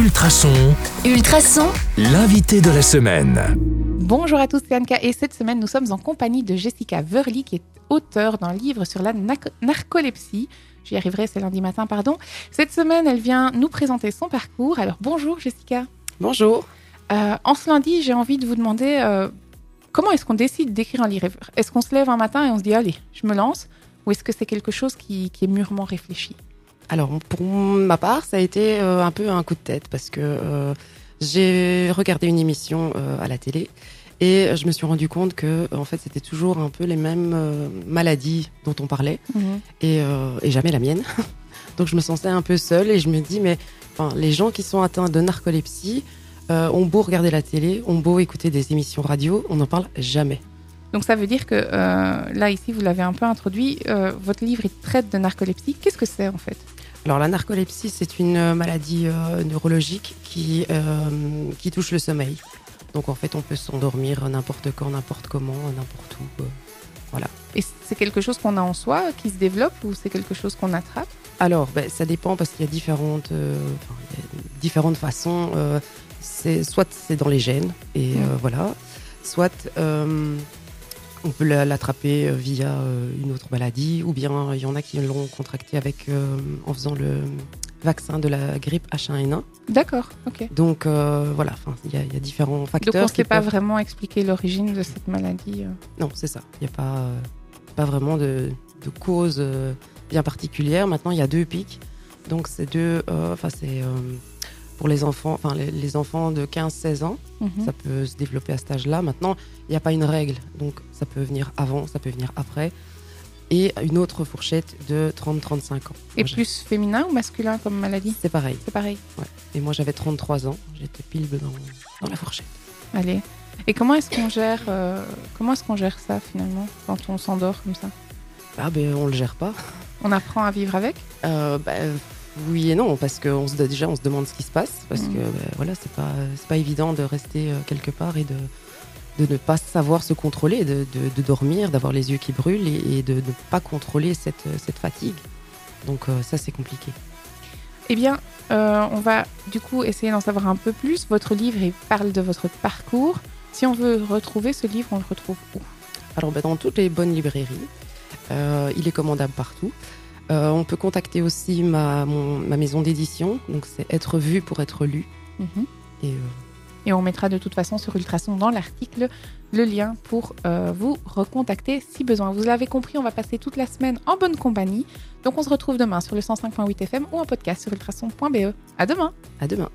Ultrason, Ultrason, l'invité de la semaine. Bonjour à tous, c'est Anka et cette semaine nous sommes en compagnie de Jessica Verly qui est auteure d'un livre sur la narcolepsie. J'y arriverai, c'est lundi matin, pardon. Cette semaine, elle vient nous présenter son parcours. Alors bonjour Jessica. Bonjour. Euh, en ce lundi, j'ai envie de vous demander euh, comment est-ce qu'on décide d'écrire un livre? Est-ce qu'on se lève un matin et on se dit allez, je me lance? Ou est-ce que c'est quelque chose qui, qui est mûrement réfléchi? Alors pour ma part, ça a été euh, un peu un coup de tête parce que euh, j'ai regardé une émission euh, à la télé et je me suis rendu compte que en fait c'était toujours un peu les mêmes euh, maladies dont on parlait et, euh, et jamais la mienne. Donc je me sentais un peu seule et je me dis mais enfin les gens qui sont atteints de narcolepsie euh, ont beau regarder la télé, ont beau écouter des émissions radio, on n'en parle jamais. Donc ça veut dire que là, ici, vous l'avez un peu introduit, votre livre il traite de narcolepsie. Qu'est-ce que c'est en fait? Alors la narcolepsie, c'est une maladie euh, neurologique qui, euh, qui touche le sommeil. Donc en fait, on peut s'endormir n'importe quand, n'importe comment, n'importe où. euh. Et c'est quelque chose qu'on a en soi, qui se développe, ou c'est quelque chose qu'on attrape? Alors, ben, ça dépend parce qu'il y a différentes, euh, enfin, il y a différentes façons. euh, c'est soit c'est dans les gènes et Mm. euh, voilà, soit euh, on peut la- l'attraper euh, via euh, une autre maladie, ou bien il y en a qui l'ont contracté avec euh, en faisant le vaccin de la grippe H1N1. D'accord, ok. Donc euh, voilà, il y, a- il y a différents facteurs. Donc on ne sait pas peuvent- vraiment expliquer l'origine de cette maladie. euh. Non, c'est ça. Il n'y a pas, euh, pas vraiment de, de cause euh, bien particulière. Maintenant, il y a deux pics. Donc c'est deux, euh, enfin c'est euh, pour les enfants, enfin les, les enfants de 15-16 ans, Mhm. ça peut se développer à cet âge-là. Maintenant, il n'y a pas une règle. Donc ça peut venir avant, ça peut venir après. Et une autre fourchette de 30-35 ans. Et Moi, plus féminin ou masculin comme maladie? C'est pareil. C'est pareil. Et moi, j'avais 33 ans. J'étais pile dans, dans la fourchette. Allez. Et comment est-ce qu'on gère, euh, comment est-ce qu'on gère ça finalement quand on s'endort comme ça? Ah ben, on le gère pas. On apprend à vivre avec? Euh, bah, oui et non, parce que on se, déjà on se demande ce qui se passe, parce Mhm. que bah, voilà, c'est pas, c'est pas évident de rester euh, quelque part et de, de ne pas savoir se contrôler, de, de- de dormir, d'avoir les yeux qui brûlent et, et de ne pas contrôler cette, cette fatigue. Donc euh, ça c'est compliqué. Eh bien, euh, on va du coup essayer d'en savoir un peu plus. Votre livre il parle de votre parcours. Si on veut retrouver ce livre, on le retrouve où? Alors bah, dans toutes les bonnes librairies, euh, il est commandable partout. Euh, on peut contacter aussi ma, mon- ma maison d'édition, donc c'est être vu pour être lu. Mhm. Et euh, Et on mettra de toute façon sur Ultrason dans l'article le lien pour euh, vous recontacter si besoin. Vous l'avez compris, on va passer toute la semaine en bonne compagnie. Donc on se retrouve demain sur le 105.8 FM ou en podcast sur ultrason.be. À demain à demain.